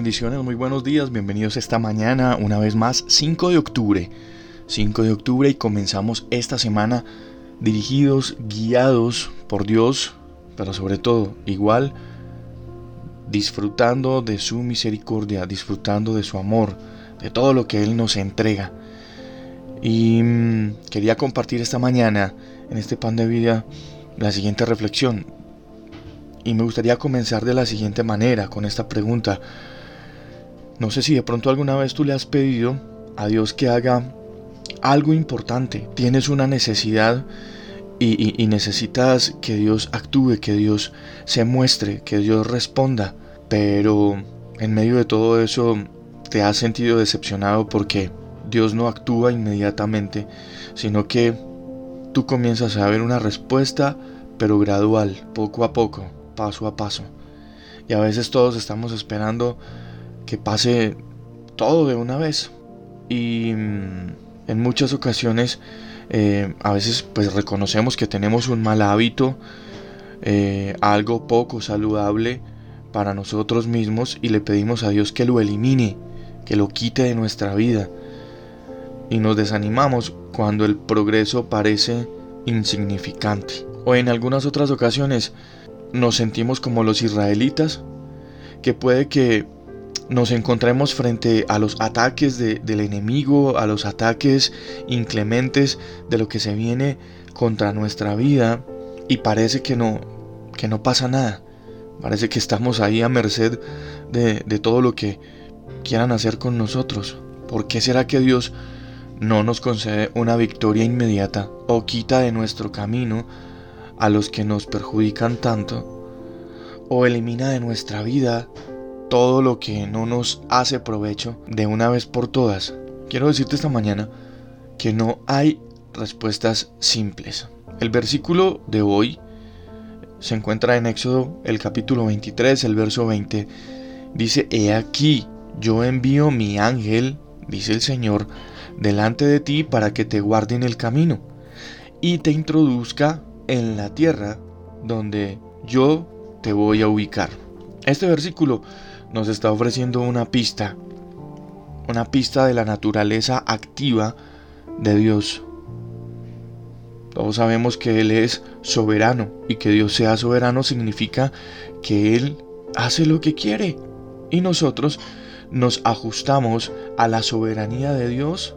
bendiciones, muy buenos días, bienvenidos esta mañana, una vez más, 5 de octubre. 5 de octubre y comenzamos esta semana dirigidos, guiados por Dios, pero sobre todo igual disfrutando de su misericordia, disfrutando de su amor, de todo lo que Él nos entrega. Y mm, quería compartir esta mañana en este pan de vida la siguiente reflexión. Y me gustaría comenzar de la siguiente manera, con esta pregunta. No sé si de pronto alguna vez tú le has pedido a Dios que haga algo importante. Tienes una necesidad y, necesitas que Dios actúe, que Dios se muestre, que Dios responda. Pero en medio de todo eso te has sentido decepcionado porque Dios no actúa inmediatamente, sino que tú comienzas a ver una respuesta, pero gradual, poco a poco, paso a paso. Y a veces todos estamos esperando que pase todo de una vez. Y mm, en muchas ocasiones, eh, a veces pues reconocemos que tenemos un mal hábito, eh, algo poco saludable para nosotros mismos y le pedimos a Dios que lo elimine, que lo quite de nuestra vida. Y nos desanimamos cuando el progreso parece insignificante. O en algunas otras ocasiones nos sentimos como los israelitas, que puede que nos encontremos frente a los ataques del enemigo, a los ataques inclementes de lo que se viene contra nuestra vida y parece que no, que no pasa nada. Parece que estamos ahí a merced de, de todo lo que quieran hacer con nosotros. ¿Por qué será que Dios no nos concede una victoria inmediata o quita de nuestro camino a los que nos perjudican tanto? ¿O elimina de nuestra vida todo lo que no nos hace provecho de una vez por todas? Quiero decirte esta mañana que no hay respuestas simples. El versículo de hoy se encuentra en Éxodo el capítulo 23, el verso 20. Dice, He aquí, yo envío mi ángel, dice el Señor, delante de ti para que te guarde en el camino y te introduzca en la tierra donde yo te voy a ubicar. Este versículo nos está ofreciendo una pista, una pista de la naturaleza activa de Dios. Todos sabemos que Él es soberano y que Dios sea soberano significa que Él hace lo que quiere y nosotros nos ajustamos a la soberanía de Dios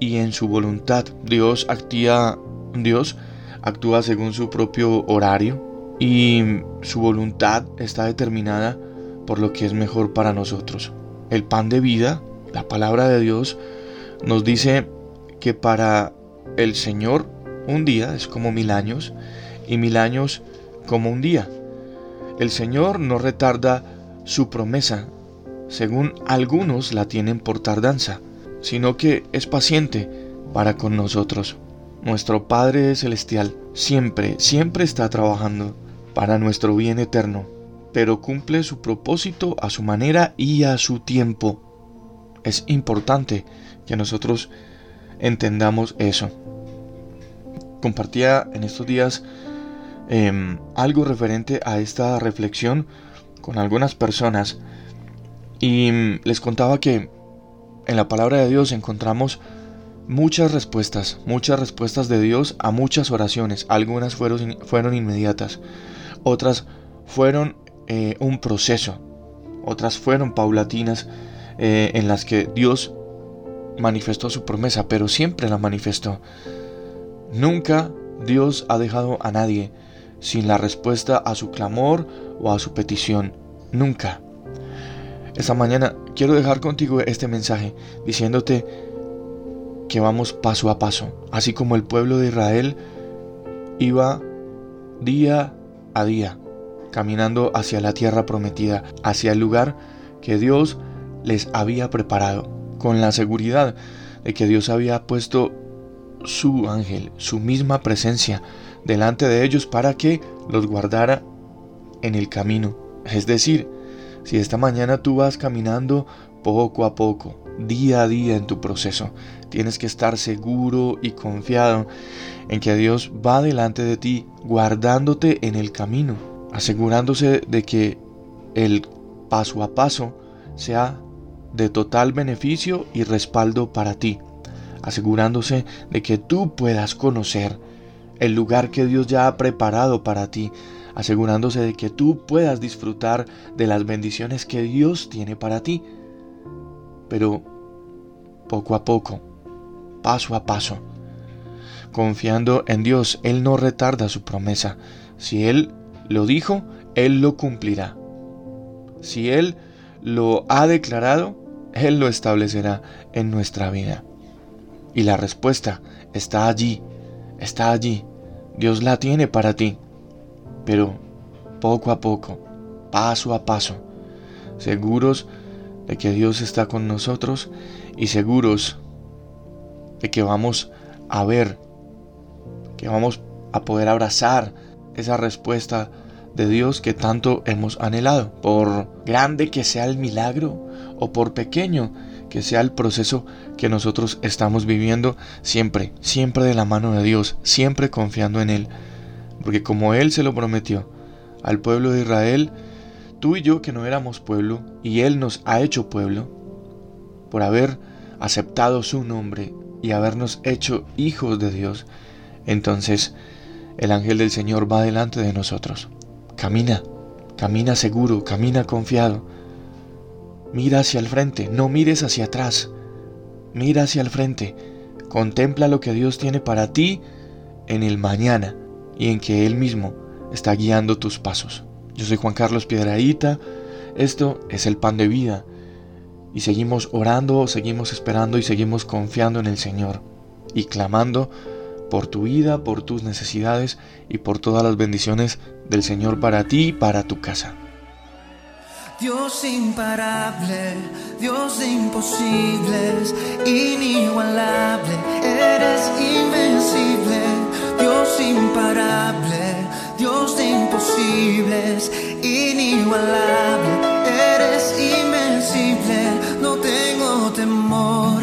y en su voluntad. Dios actúa, Dios actúa según su propio horario y su voluntad está determinada por lo que es mejor para nosotros. El pan de vida, la palabra de Dios, nos dice que para el Señor un día es como mil años y mil años como un día. El Señor no retarda su promesa, según algunos la tienen por tardanza, sino que es paciente para con nosotros. Nuestro Padre Celestial siempre, siempre está trabajando para nuestro bien eterno, pero cumple su propósito a su manera y a su tiempo. Es importante que nosotros entendamos eso. Compartía en estos días em, algo referente a esta reflexión con algunas personas y mm, les contaba que en la palabra de Dios encontramos muchas respuestas, muchas respuestas de Dios a muchas oraciones. Algunas fueron, fueron inmediatas, otras fueron eh, un proceso, otras fueron paulatinas eh, en las que Dios manifestó su promesa, pero siempre la manifestó. Nunca Dios ha dejado a nadie sin la respuesta a su clamor o a su petición. Nunca. Esta mañana quiero dejar contigo este mensaje diciéndote que vamos paso a paso, así como el pueblo de Israel iba día a día, caminando hacia la tierra prometida, hacia el lugar que Dios les había preparado, con la seguridad de que Dios había puesto su ángel, su misma presencia, delante de ellos para que los guardara en el camino. Es decir, si esta mañana tú vas caminando poco a poco, día a día en tu proceso, tienes que estar seguro y confiado en que Dios va delante de ti, guardándote en el camino, asegurándose de que el paso a paso sea de total beneficio y respaldo para ti, asegurándose de que tú puedas conocer el lugar que Dios ya ha preparado para ti, asegurándose de que tú puedas disfrutar de las bendiciones que Dios tiene para ti. Pero poco a poco, paso a paso, confiando en Dios, Él no retarda su promesa. Si Él lo dijo, Él lo cumplirá. Si Él lo ha declarado, Él lo establecerá en nuestra vida. Y la respuesta está allí, está allí. Dios la tiene para ti. Pero poco a poco, paso a paso, seguros de que Dios está con nosotros y seguros de que vamos a ver, que vamos a poder abrazar esa respuesta de Dios que tanto hemos anhelado. Por grande que sea el milagro o por pequeño que sea el proceso que nosotros estamos viviendo, siempre, siempre de la mano de Dios, siempre confiando en Él. Porque como Él se lo prometió al pueblo de Israel, tú y yo que no éramos pueblo, y Él nos ha hecho pueblo, por haber aceptado su nombre y habernos hecho hijos de Dios, entonces el ángel del Señor va delante de nosotros Camina, camina seguro, camina confiado. Mira hacia el frente, no mires hacia atrás. Mira hacia el frente. Contempla lo que Dios tiene para ti en el mañana y en que Él mismo está guiando tus pasos. Yo soy Juan Carlos Piedraíta. Esto es el pan de vida. Y seguimos orando, seguimos esperando y seguimos confiando en el Señor y clamando por tu vida, por tus necesidades y por todas las bendiciones del Señor para ti y para tu casa. Dios imparable, Dios de imposibles, inigualable, eres invencible. Dios imparable, Dios de imposibles, inigualable, eres invencible. No tengo temor.